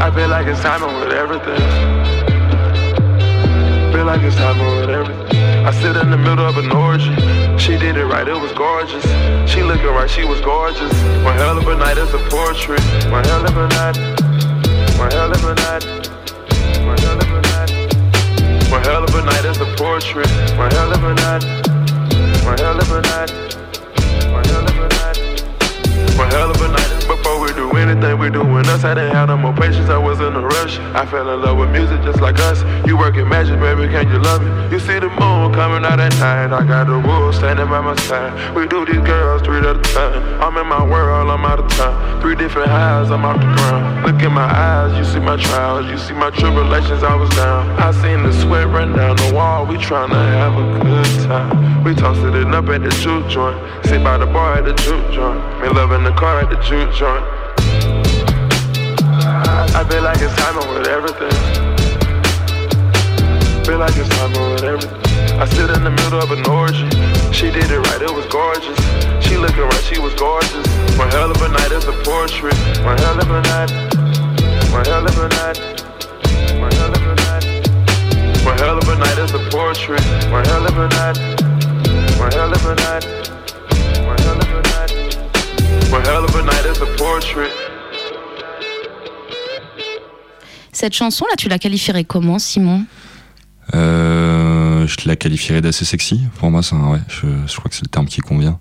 I feel like it's timing with everything. Feel like it's timing with everything. I sit in the middle of an orgy. She did it right, it was gorgeous. She looking right, she was gorgeous. One hell of a night is a portrait. One hell of a night. One hell of a night. One hell of a night. One hell of a night is a portrait. One hell of a night. One hell of a night. One hell of a night. One hell of a night. Before we do anything, we doing us. I didn't have no more patience, I was in a rush. I fell in love with music just like us. You working magic, baby, can you love me? You see the moon coming out at night. I got the wolves standing by my side. We do these girls three at a time. I'm in my world, I'm out of time. Three different highs, I'm off the ground. Look in my eyes, you see my trials, you see my tribulations, I was down. I seen the sweat run down the wall. We tryna have a good time. We tossed it up at the juke joint. Sit by the bar at the juke joint. Me loving the car at the juke joint. I feel like it's timing with everything. Feel like it's timing with everything. I sit middle of an orgy. She did it right, it was gorgeous. She looking right, she was gorgeous. One hell of a night is a portrait. One hell of a night. One hell of a night. One hell of a night. One hell of a night is a portrait. One hell of a night. One hell of a night. One hell of a night is a portrait. Cette chanson-là, tu la qualifierais comment, Simon Euh, je la qualifierais d'assez sexy. Pour moi, c'est un- ouais, je, je crois que c'est le terme qui convient.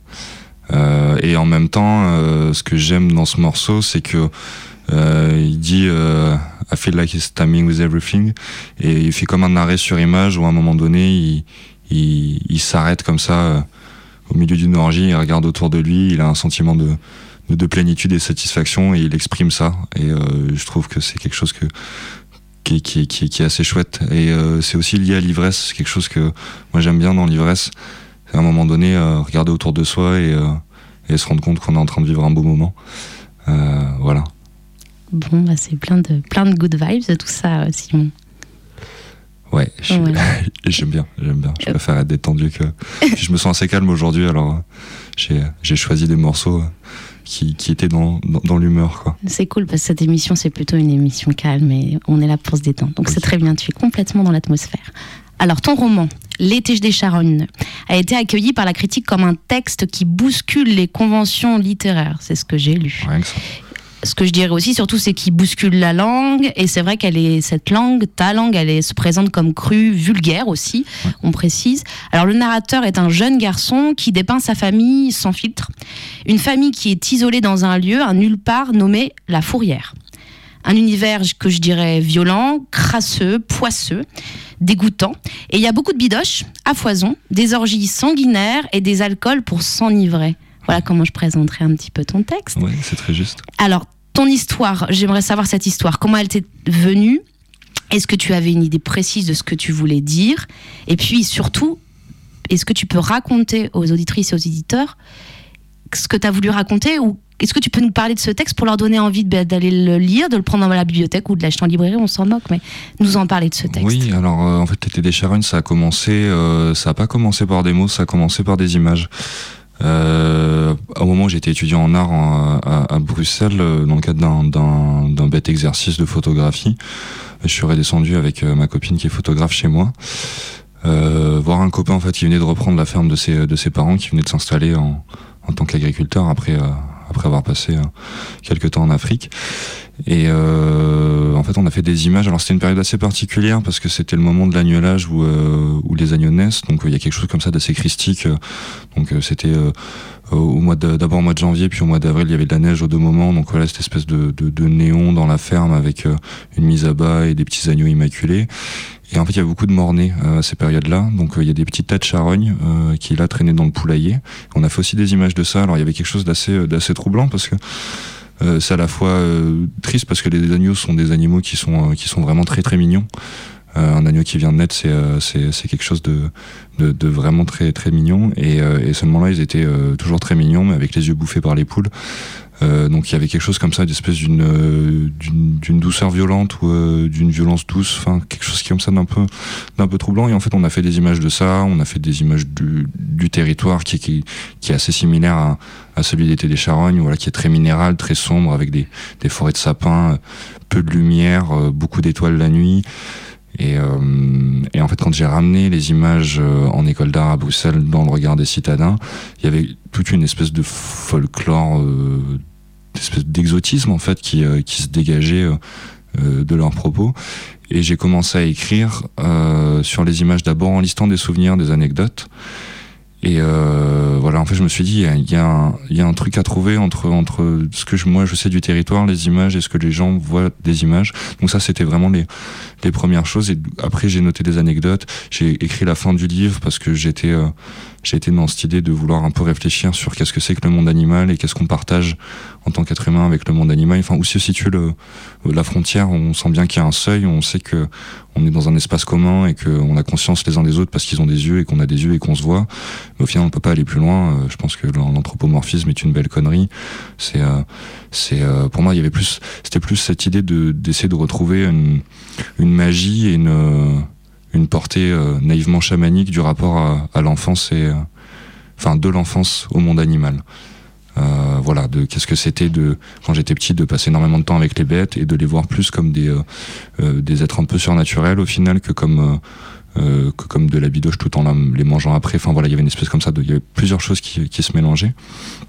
Euh, et en même temps, euh, ce que j'aime dans ce morceau, c'est que euh, il dit euh, I feel like he's timing with everything, et il fait comme un arrêt sur image où à un moment donné, il, il, il s'arrête comme ça euh, au milieu d'une orgie, il regarde autour de lui, il a un sentiment de, de, de plénitude et satisfaction, et il exprime ça. Et euh, je trouve que c'est quelque chose qui, est- assez chouette. Et euh, c'est aussi lié à l'ivresse, c'est quelque chose que moi j'aime bien dans l'ivresse. C'est à un moment donné, euh, regarder autour de soi et, se rendre compte qu'on est en train de vivre un beau moment. Voilà. Bon, bah, c'est plein de, plein de good vibes, tout ça, Simon. Ouais, Ouais. j'aime bien, j'aime bien. Je préfère être détendu que. Je me sens assez calme aujourd'hui, alors euh, j'ai choisi des morceaux euh, qui, qui étaient dans, dans, dans l'humeur, quoi. C'est cool parce que cette émission, c'est plutôt une émission calme et on est là pour se détendre. Donc c'est très bien, tu es complètement dans l'atmosphère. Alors ton roman, L'été des Charonnes, a été accueilli par la critique comme un texte qui bouscule les conventions littéraires. C'est ce que j'ai lu. Rien que ça. Ce que je dirais aussi, surtout, c'est qu'il bouscule la langue. Et c'est vrai qu'elle est, cette langue, ta langue, elle est, se présente comme crue, vulgaire aussi, on précise. Alors, le narrateur est un jeune garçon qui dépeint sa famille sans filtre. Une famille qui est isolée dans un lieu, un nulle part, nommé La Fourrière. Un univers que je dirais violent, crasseux, poisseux, dégoûtant. Et il y a beaucoup de bidoches, à foison, des orgies sanguinaires et des alcools pour s'enivrer. Voilà comment je présenterai un petit peu ton texte. Ouais, c'est très juste. Alors, ton histoire, j'aimerais savoir cette histoire. Comment elle t'est venue? Est-ce que tu avais une idée précise de ce que tu voulais dire? Et puis surtout, est-ce que tu peux raconter aux auditrices et aux éditeurs ce que tu as voulu raconter ou est-ce que tu peux nous parler de ce texte pour leur donner envie de- d'aller le lire, de le prendre dans la bibliothèque ou de l'acheter en librairie? On s'en moque, mais nous en parler de ce texte. Oui, alors euh, en fait, l'été des Charonnes, ça a commencé, euh, ça a pas commencé par des mots, ça a commencé par des images. Euh, au moment où j'étais étudiant en art à, Bruxelles, euh, dans le cadre d'un- bête exercice de photographie, je suis redescendu avec euh, ma copine qui est photographe chez moi, euh, voir un copain en fait qui venait de reprendre la ferme de ses, de ses parents, qui venait de s'installer en, en tant qu'agriculteur après, euh, après avoir passé euh, quelques temps en Afrique. Et euh, en fait, on a fait des images. Alors, c'était une période assez particulière parce que c'était le moment de l'agnelage où, euh, où les agneaux naissent. Donc, il y a quelque chose comme ça d'assez christique. Donc, c'était au mois d'abord au mois de janvier, puis au mois d'avril, il y avait de la neige aux deux moments. Donc, voilà, cette espèce de, de, néon dans la ferme avec une mise à bas et des petits agneaux immaculés. Et en fait, il y a beaucoup de mornay euh, à ces périodes-là. Donc, euh, il y a des petits tas de charognes euh, qui, là, traînaient dans le poulailler. On a fait aussi des images de ça. Alors, il y avait quelque chose d'assez troublant parce que c'est à la fois triste parce que les agneaux sont des animaux qui sont, vraiment très très mignons. Un agneau qui vient de naître, c'est quelque chose de, vraiment très très mignon. Et, euh, là, ils étaient toujours très mignons, mais avec les yeux bouffés par les poules. Euh, donc il y avait quelque chose comme ça, d'espèce d'une euh, d'une d'une douceur violente ou euh, d'une violence douce, enfin quelque chose qui comme ça d'un peu d'un peu troublant. Et en fait, on a fait des images de ça, on a fait des images du, du territoire qui, qui qui est assez similaire à, à celui d'été des Charognes, voilà, qui est très minéral, très sombre, avec des des forêts de sapins, euh, peu de lumière, beaucoup d'étoiles la nuit. Et, euh, et en fait, quand j'ai ramené les images en école d'art à Bruxelles dans le regard des citadins, il y avait toute une espèce de folklore, euh, d'espèce d'exotisme en fait qui, euh, qui se dégageait euh, euh, de leurs propos. Et j'ai commencé à écrire sur les images d'abord en listant des souvenirs, des anecdotes. Et voilà, en fait, je me suis dit, il y y y a un truc à trouver entre, entre ce que je, moi je sais du territoire, les images, et ce que les gens voient des images. Donc ça, c'était vraiment les, les premières choses. Et après, j'ai noté des anecdotes. J'ai écrit la fin du livre parce que j'étais j'ai été dans cette idée de vouloir un peu réfléchir sur qu'est-ce que c'est que le monde animal et qu'est-ce qu'on partage en tant qu'être humain avec le monde animal. Enfin, où se situe le, la frontière? On sent bien qu'il y a un seuil. On sait que on est dans un espace commun et qu'on a conscience les uns des autres parce qu'ils ont des yeux et qu'on a des yeux et qu'on se voit. Mais au final, on peut pas aller plus loin. Euh, Je pense que l'anthropomorphisme est une belle connerie. C'est, euh, c'est, euh, pour moi, il y avait plus, c'était plus cette idée de d'essayer de retrouver une, une magie et une, une portée euh, naïvement chamanique du rapport à, à l'enfance et euh, enfin de l'enfance au monde animal. Euh, voilà, de qu'est-ce que c'était de quand j'étais petit de passer énormément de temps avec les bêtes et de les voir plus comme des euh, des êtres un peu surnaturels au final que comme euh, que comme de la bidoche tout en les mangeant après. Enfin voilà, il y avait une espèce comme ça, il y avait plusieurs choses qui, qui se mélangeaient.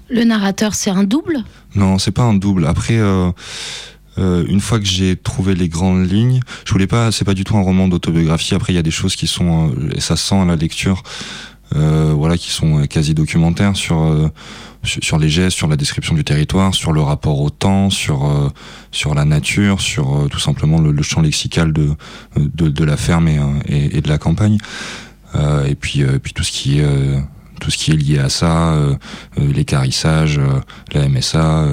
Le narrateur, c'est un double? Non, c'est pas un double. Après, euh, une fois que j'ai trouvé les grandes lignes, je voulais pas. C'est pas du tout un roman d'autobiographie. Après, il y a des choses qui sont, euh, et ça se sent à la lecture, euh, voilà, qui sont quasi documentaires sur sur les gestes, sur la description du territoire, sur le rapport au temps, sur sur la nature, sur tout simplement le, champ lexical de de, la ferme et, de la campagne. Et puis puis tout ce qui est tout ce qui est lié à ça, euh, la MSA,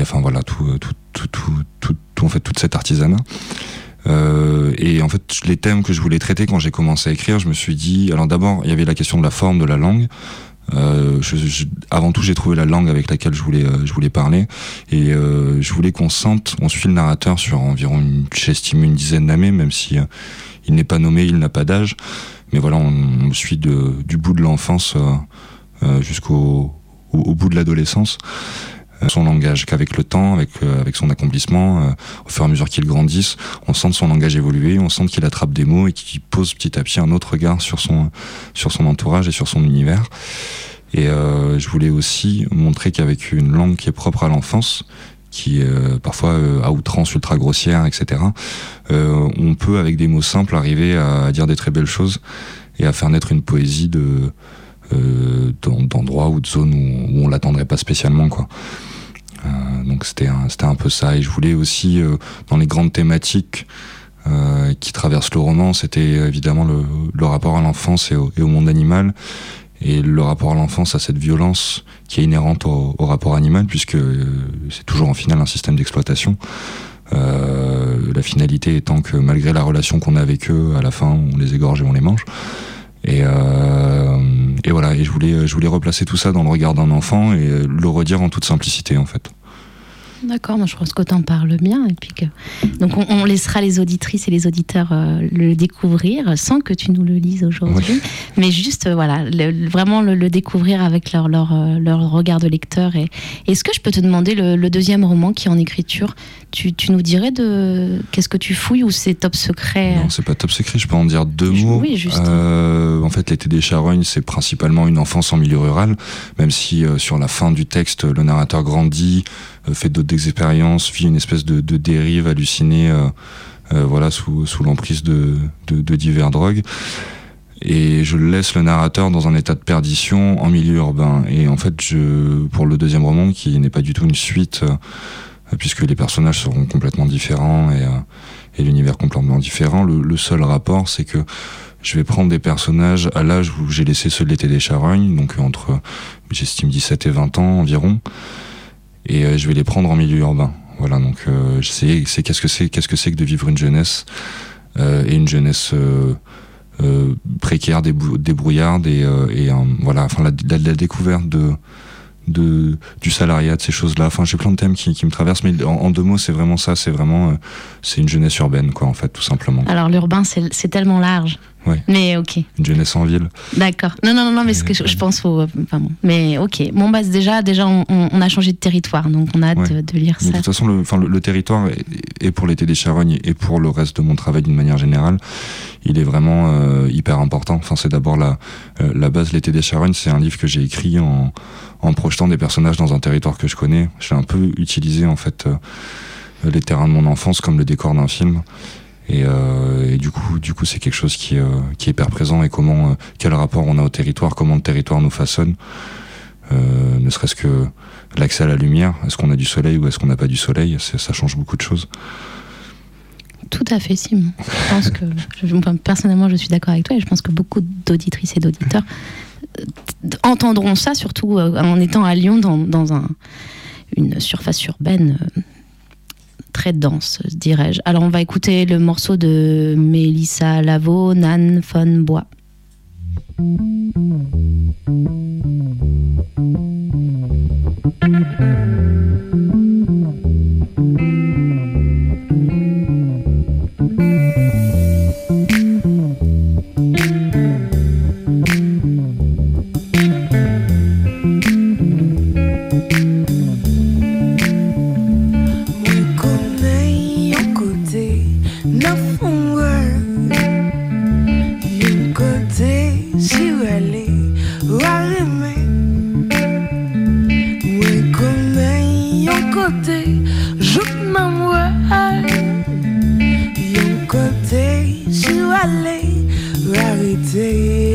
enfin voilà tout tout tout en fait toute cette artisanat. Euh, et en fait, les thèmes que je voulais traiter quand j'ai commencé à écrire, je me suis dit, alors d'abord, il y avait la question de la forme de la langue. Euh, avant tout, j'ai trouvé la langue avec laquelle je voulais, euh, je voulais parler, et je voulais qu'on sente, on suit le narrateur sur environ, j'estime une dizaine d'années, même si il n'est pas nommé, il n'a pas d'âge, mais voilà, on, on suit du bout de l'enfance jusqu'au au, au bout de l'adolescence. Euh, Son langage, qu'avec le temps, avec, euh, avec son accomplissement, euh, au fur et à mesure qu'il grandisse, on sent son langage évoluer, on sent qu'il attrape des mots et qu'il pose petit à petit un autre regard sur son, sur son entourage et sur son univers. Et euh, je voulais aussi montrer qu'avec une langue qui est propre à l'enfance, qui est euh, parfois euh, à outrance ultra grossière, etc., on peut avec des mots simples arriver à dire des très belles choses et à faire naître une poésie de d'en- d'endroits ou de zones où, où on l'attendrait pas spécialement, quoi. Euh, donc c'était un, un peu ça. Et je voulais aussi, euh, dans les grandes thématiques euh, qui traversent le roman, c'était évidemment le, rapport à l'enfance et au, monde animal, et le rapport à l'enfance à cette violence qui est inhérente au, rapport animal, puisque c'est toujours en final un système d'exploitation. La finalité étant que malgré la relation qu'on a avec eux, à la fin on les égorge et on les mange. Et, et voilà, et je voulais, je voulais replacer tout ça dans le regard d'un enfant et le redire en toute simplicité en fait. D'accord, je pense que t'en parles bien. Et puis que... Donc on, on laissera les auditrices et les auditeurs euh, le découvrir sans que tu nous le lises aujourd'hui. Mais juste, euh, voilà, le- vraiment le, le découvrir avec leur, leur, euh, leur regard de lecteur. Et Est-ce que je peux te demander le, le deuxième roman qui est en écriture? Tu, tu nous dirais de qu'est-ce que tu fouilles ou c'est top secret? Non, c'est pas top secret, je peux en dire deux mots. oui, juste. Euh, en fait, l'été des charognes, c'est principalement une enfance en milieu rural, même si sur la fin du texte, le narrateur grandit, fait d'autres expériences, vit une espèce de, dérive hallucinée, euh, euh, voilà, sous, sous l'emprise de, de, divers drogues. Et je laisse le narrateur dans un état de perdition en milieu urbain. Et en fait, je, pour le deuxième roman, qui n'est pas du tout une suite, euh, puisque les personnages seront complètement différents et, et l'univers complètement différent, le, le seul rapport, c'est que je vais prendre des personnages à l'âge où j'ai laissé ceux de l'été des charognes, donc entre, j'estime, 17 et 20 ans environ, et euh, je vais les prendre en milieu urbain. Voilà, donc euh, c'est qu'est-ce que c'est qu'est-ce que c'est que de vivre une jeunesse euh, et une jeunesse précaire, débrou- débrouillarde et, voilà, enfin la, découverte de du salariat, de ces choses-là. Enfin, j'ai plein de thèmes qui, me traversent, mais en, deux mots, c'est vraiment ça. C'est vraiment, c'est une jeunesse urbaine, quoi, en fait, tout simplement. Alors l'urbain, c'est tellement large. Ouais. Mais ok. Une jeunesse en ville. D'accord. Non, non, non, non, mais ce que je, je pense au. Enfin bon. Mais ok. Bon, bah, déjà, déjà on, a changé de territoire, donc on a hâte Ouais. de, de lire Mais ça. de toute façon, le, enfin, le, le territoire, est- et pour l'été des charognes et pour le reste de mon travail d'une manière générale, il est vraiment euh, hyper important. Enfin, c'est d'abord la, euh, la base. L'été des charognes, c'est un livre que j'ai écrit en, en projetant des personnages dans un territoire que je connais. J'ai un peu utilisé en fait euh, les terrains de mon enfance comme le décor d'un film. Et, euh, et du coup, du coup, c'est quelque chose qui, euh, est hyper présent. Et comment, euh, quel rapport on a au territoire, comment le territoire nous façonne. Ne serait-ce que l'accès à la lumière. Est-ce qu'on a du soleil ou est-ce qu'on n'a pas du soleil? Ça change beaucoup de choses. Tout à fait, Simon. Je pense que, je- personnellement, je suis d'accord avec toi et je pense que beaucoup d'auditrices et d'auditeurs entendront ça, surtout en étant à Lyon dans, dans un, une surface urbaine très dense, dirais-je. Alors, on va écouter le morceau de Mélissa Lavo, Nan von Bois. my rarity.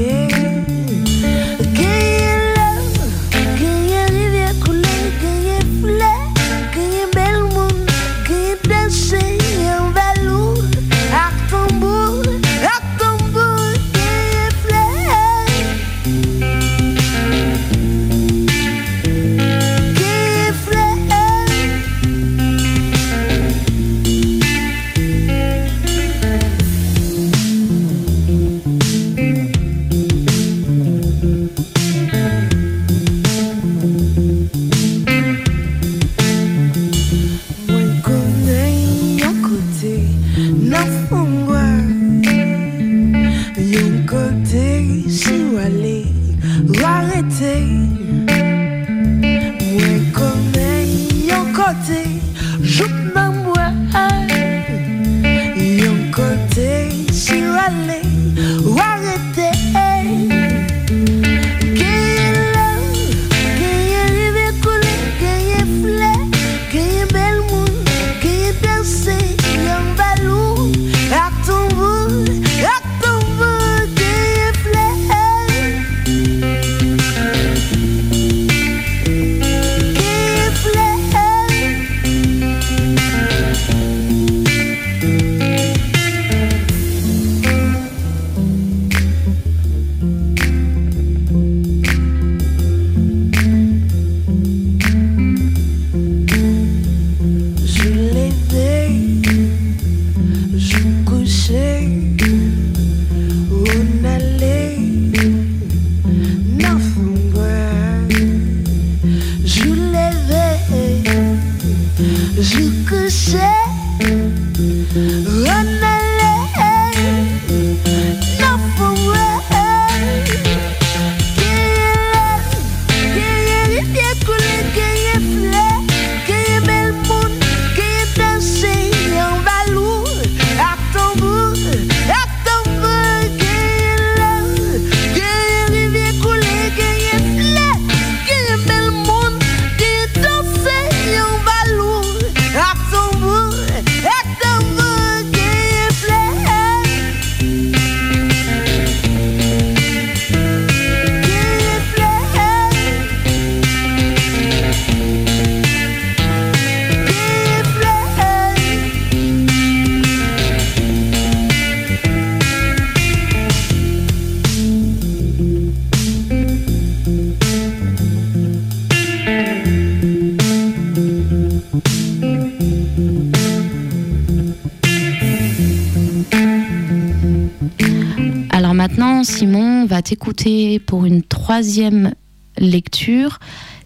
T'écouter pour une troisième lecture.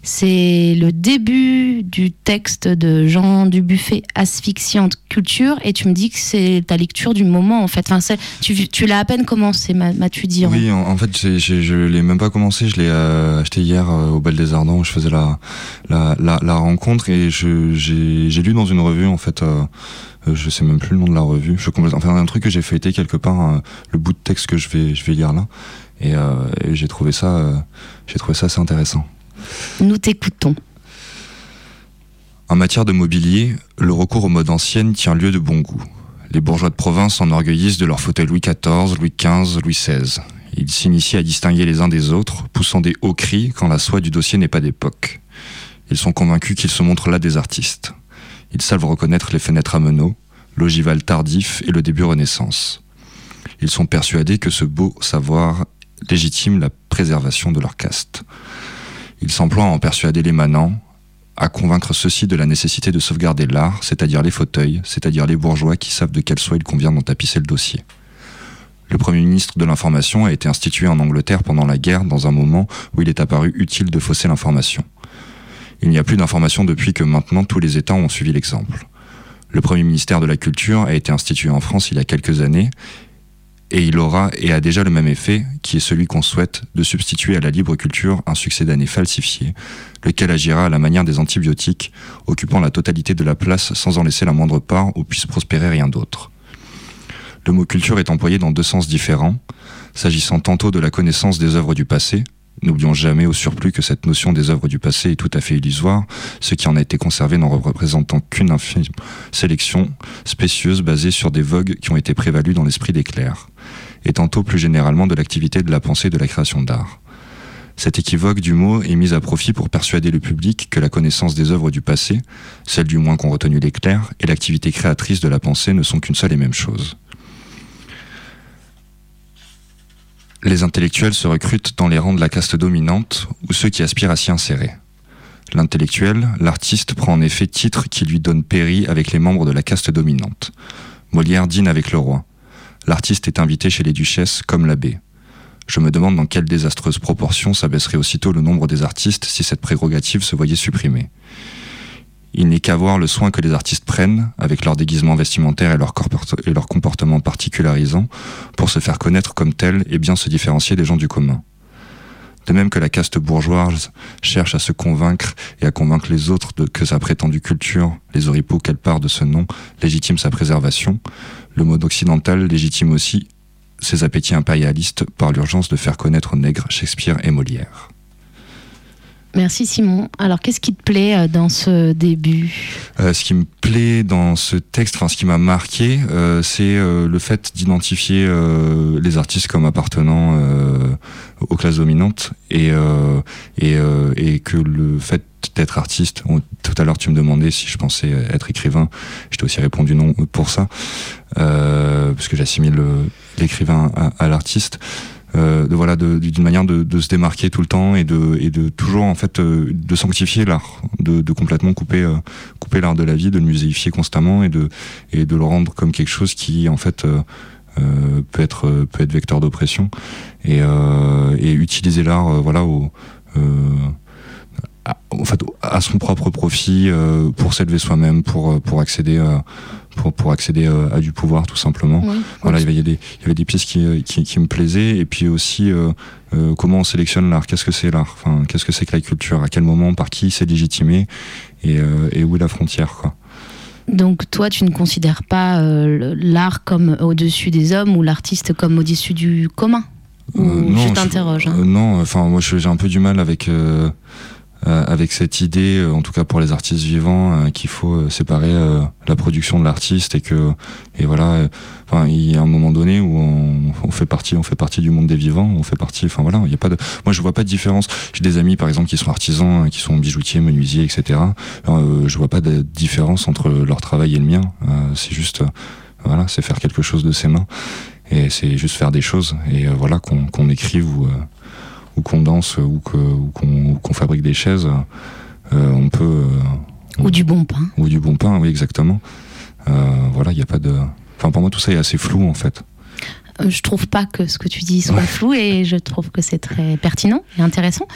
C'est le début du texte de Jean Dubuffet, Asphyxiante culture, et tu me dis que c'est ta lecture du moment en fait. Enfin, tu, l'as à peine commencé, m'a- m'as-tu dit Oui, en, fait, je l'ai même pas commencé. Je l'ai euh, acheté hier euh, au Bal des Ardents où je faisais la, rencontre et j'ai lu dans une revue en fait. euh, je sais même plus le nom de la revue. Je enfin, un truc que j'ai feuilleté quelque part, euh, le bout de texte que je vais, je vais lire là, et, euh, et j'ai trouvé ça, euh, j'ai trouvé ça assez intéressant. Nous t'écoutons. En matière de mobilier, le recours aux modes anciennes tient lieu de bon goût. Les bourgeois de province s'enorgueillissent de leurs fauteuils Louis XIV, Louis XV, Louis XVI. Ils s'initient à distinguer les uns des autres, poussant des hauts cris quand la soie du dossier n'est pas d'époque. Ils sont convaincus qu'ils se montrent là des artistes. Ils savent reconnaître les fenêtres à meneaux, l'ogival tardif et le début Renaissance. Ils sont persuadés que ce beau savoir légitime la préservation de leur caste. Ils s'emploient à en persuader les manants, à convaincre ceux-ci de la nécessité de sauvegarder l'art, c'est-à-dire les fauteuils, c'est-à-dire les bourgeois qui savent de quelle soie il convient d'en tapisser le dossier. Le Premier ministre de l'Information a été institué en Angleterre pendant la guerre dans un moment où il est apparu utile de fausser l'information. Il n'y a plus d'information depuis que maintenant tous les États ont suivi l'exemple. Le Premier ministère de la Culture a été institué en France il y a quelques années et il aura et a déjà le même effet, qui est celui qu'on souhaite, de substituer à la libre culture un succès d'année falsifié, lequel agira à la manière des antibiotiques, occupant la totalité de la place sans en laisser la moindre part où puisse prospérer rien d'autre. Le mot culture est employé dans deux sens différents. s'agissant tantôt de la connaissance des œuvres du passé, N'oublions jamais au surplus que cette notion des œuvres du passé est tout à fait illusoire, ce qui en a été conservé n'en représentant qu'une infime sélection spécieuse basée sur des vogues qui ont été prévalues dans l'esprit des clercs, et tantôt plus généralement de l'activité de la pensée et de la création d'art. Cette équivoque du mot est mise à profit pour persuader le public que la connaissance des œuvres du passé, celle du moins qu'ont retenu les clercs, et l'activité créatrice de la pensée ne sont qu'une seule et même chose. Les intellectuels se recrutent dans les rangs de la caste dominante ou ceux qui aspirent à s'y insérer. L'intellectuel, l'artiste prend en effet titre qui lui donne péri avec les membres de la caste dominante. Molière dîne avec le roi. L'artiste est invité chez les duchesses comme l'abbé. Je me demande dans quelle désastreuse proportion s'abaisserait aussitôt le nombre des artistes si cette prérogative se voyait supprimée. Il n'est qu'à voir le soin que les artistes prennent, avec leur déguisement vestimentaire et leur, comportement particularisant, pour se faire connaître comme tels et bien se différencier des gens du commun. De même que la caste bourgeoise cherche à se convaincre et à convaincre les autres de que sa prétendue culture, les oripeaux qu'elle part de ce nom, légitime sa préservation, le mode occidental légitime aussi ses appétits impérialistes par l'urgence de faire connaître aux nègres Shakespeare et Molière. Merci Simon. Alors qu'est-ce qui te plaît euh, dans ce début? Euh, Ce qui me plaît dans ce texte, enfin ce qui m'a marqué, euh, c'est le fait d'identifier les artistes comme appartenant aux classes dominantes et, que le fait d'être artiste, tout à l'heure tu me demandais si je pensais être écrivain, je t'ai aussi répondu non pour ça, parce que j'assimile l'écrivain à l'artiste euh, de voilà d'une manière de, se démarquer tout le temps et de, et de toujours en fait euh, de sanctifier l'art, de, complètement couper euh, couper l'art de la vie, de le muséifier constamment et de et de le rendre comme quelque chose qui en fait peut être peut être vecteur d'oppression et, utiliser l'art voilà à, en fait, à son propre profit pour s'élever soi-même, pour pour accéder à pour, pour accéder euh, à du pouvoir tout simplement. Oui. Voilà, il y avait des, il y avait des pièces qui, euh, qui, qui me plaisaient et puis aussi euh, euh, comment on sélectionne l'art, qu'est-ce que c'est l'art, enfin, qu'est-ce que c'est que la culture, à quel moment, par qui c'est légitimé et, euh, et où est la frontière quoi. Donc toi, tu ne considères pas euh, l'art comme au-dessus des hommes ou l'artiste comme au-dessus du commun? Ou non, je t'interroge. Hein. non, enfin moi j'ai un peu du mal avec euh, avec cette idée, euh, en tout cas pour les artistes vivants, euh, qu'il faut euh, séparer euh, la production de l'artiste et que et voilà, enfin il y a un moment donné où on, on, fait partie, on fait partie du monde des vivants, on fait partie, enfin voilà, il y a pas de, moi je vois pas de différence. J'ai des amis par exemple qui sont artisans, qui sont bijoutiers, menuisiers, etc. Euh, je vois pas de différence entre leur travail et le mien. c'est juste, voilà, c'est faire quelque chose de ses mains et c'est juste faire des choses et voilà qu'on qu'on écrive ou ou qu'on danse ou qu'on qu qu fabrique des chaises, euh, on peut. Euh, ou du bon pain. Ou du bon pain, oui, exactement. Euh, voilà, il n'y a pas de. Enfin, pour moi, tout ça est assez flou en fait. Je trouve pas que ce que tu dis soit ouais. flou et je trouve que c'est très pertinent et intéressant.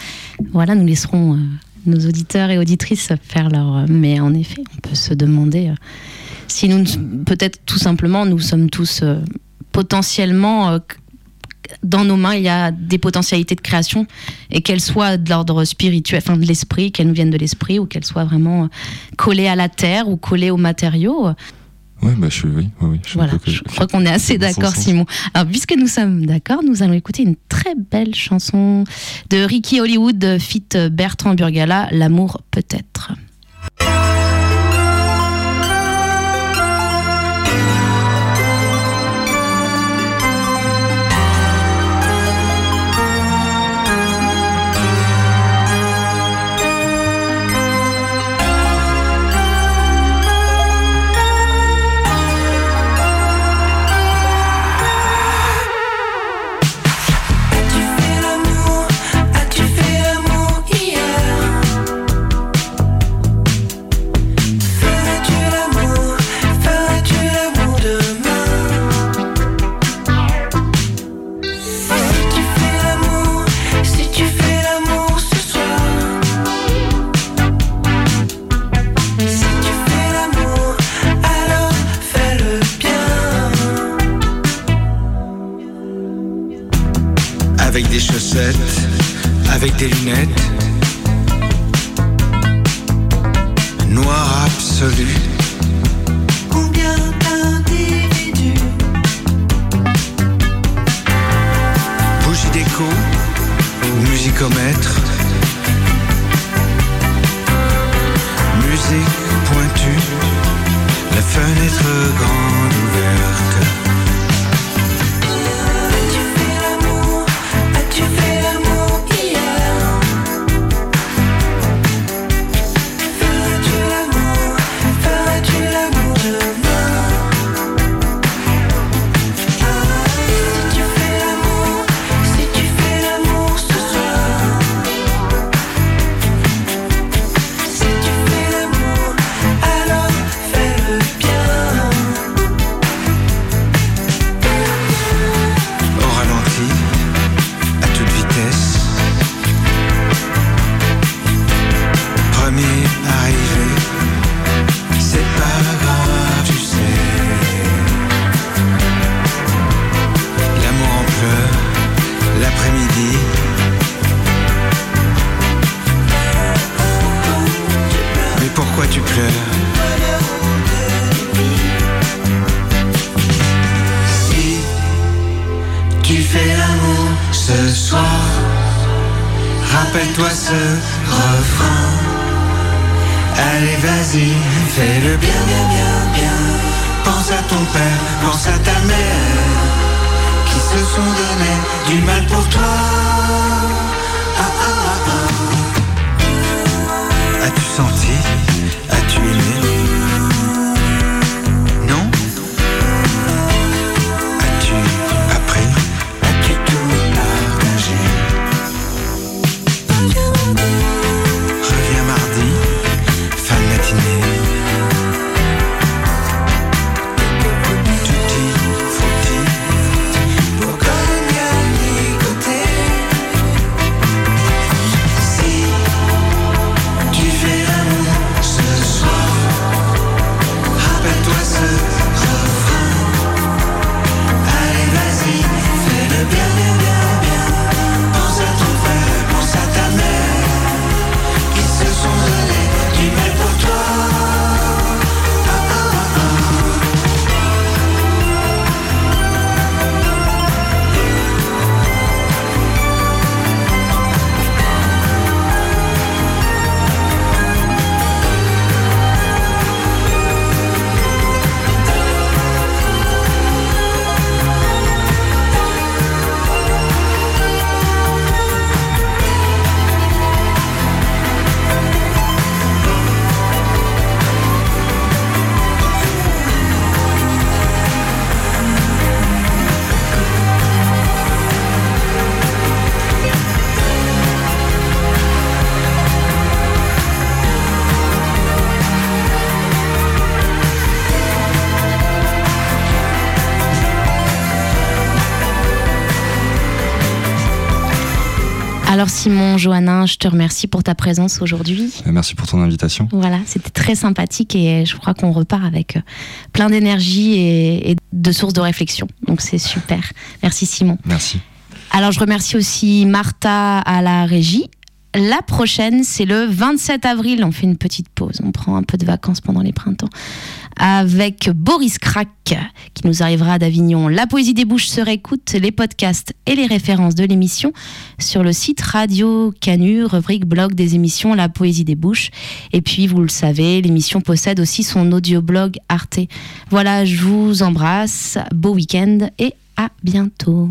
Voilà, nous laisserons nos auditeurs et auditrices faire leur. Mais en effet, on peut se demander si nous, peut-être tout simplement, nous sommes tous euh, dans nos mains, il y a des potentialités de création et qu'elles soient de l'ordre spirituel, enfin de l'esprit, qu'elles nous viennent de l'esprit ou qu'elles soient vraiment collées à la terre ou collées aux matériaux. Oui, bah, je, oui, oui, je, voilà, je crois qu'on est assez d'accord, Simon. Alors, puisque nous sommes d'accord, nous allons écouter une très belle chanson de Ricky Hollywood, fit Bertrand Burgala, L'amour peut-être. Ce refrain. Allez, vas-y, fais-le bien, bien, bien, bien. Pense à ton père, pense à ta mère, qui se sont donné du mal pour toi. Ah, ah, ah, ah. As-tu senti As-tu aimé Alors Simon, Johannin, je te remercie pour ta présence aujourd'hui. Euh, Merci pour ton invitation. Voilà, c'était très sympathique et je crois qu'on repart avec euh, plein d'énergie et, et de sources de réflexion. Donc c'est super. Merci Simon. Merci. Alors je remercie aussi Martha à la régie. La prochaine, c'est le 27 avril. On fait une petite pause. On prend un peu de vacances pendant les printemps. Avec Boris Crac, qui nous arrivera d'Avignon. La poésie des bouches se réécoute, les podcasts et les références de l'émission sur le site Radio Canu, rubrique blog des émissions La poésie des bouches. Et puis, vous le savez, l'émission possède aussi son audioblog Arte. Voilà, je vous embrasse. Beau week-end et à bientôt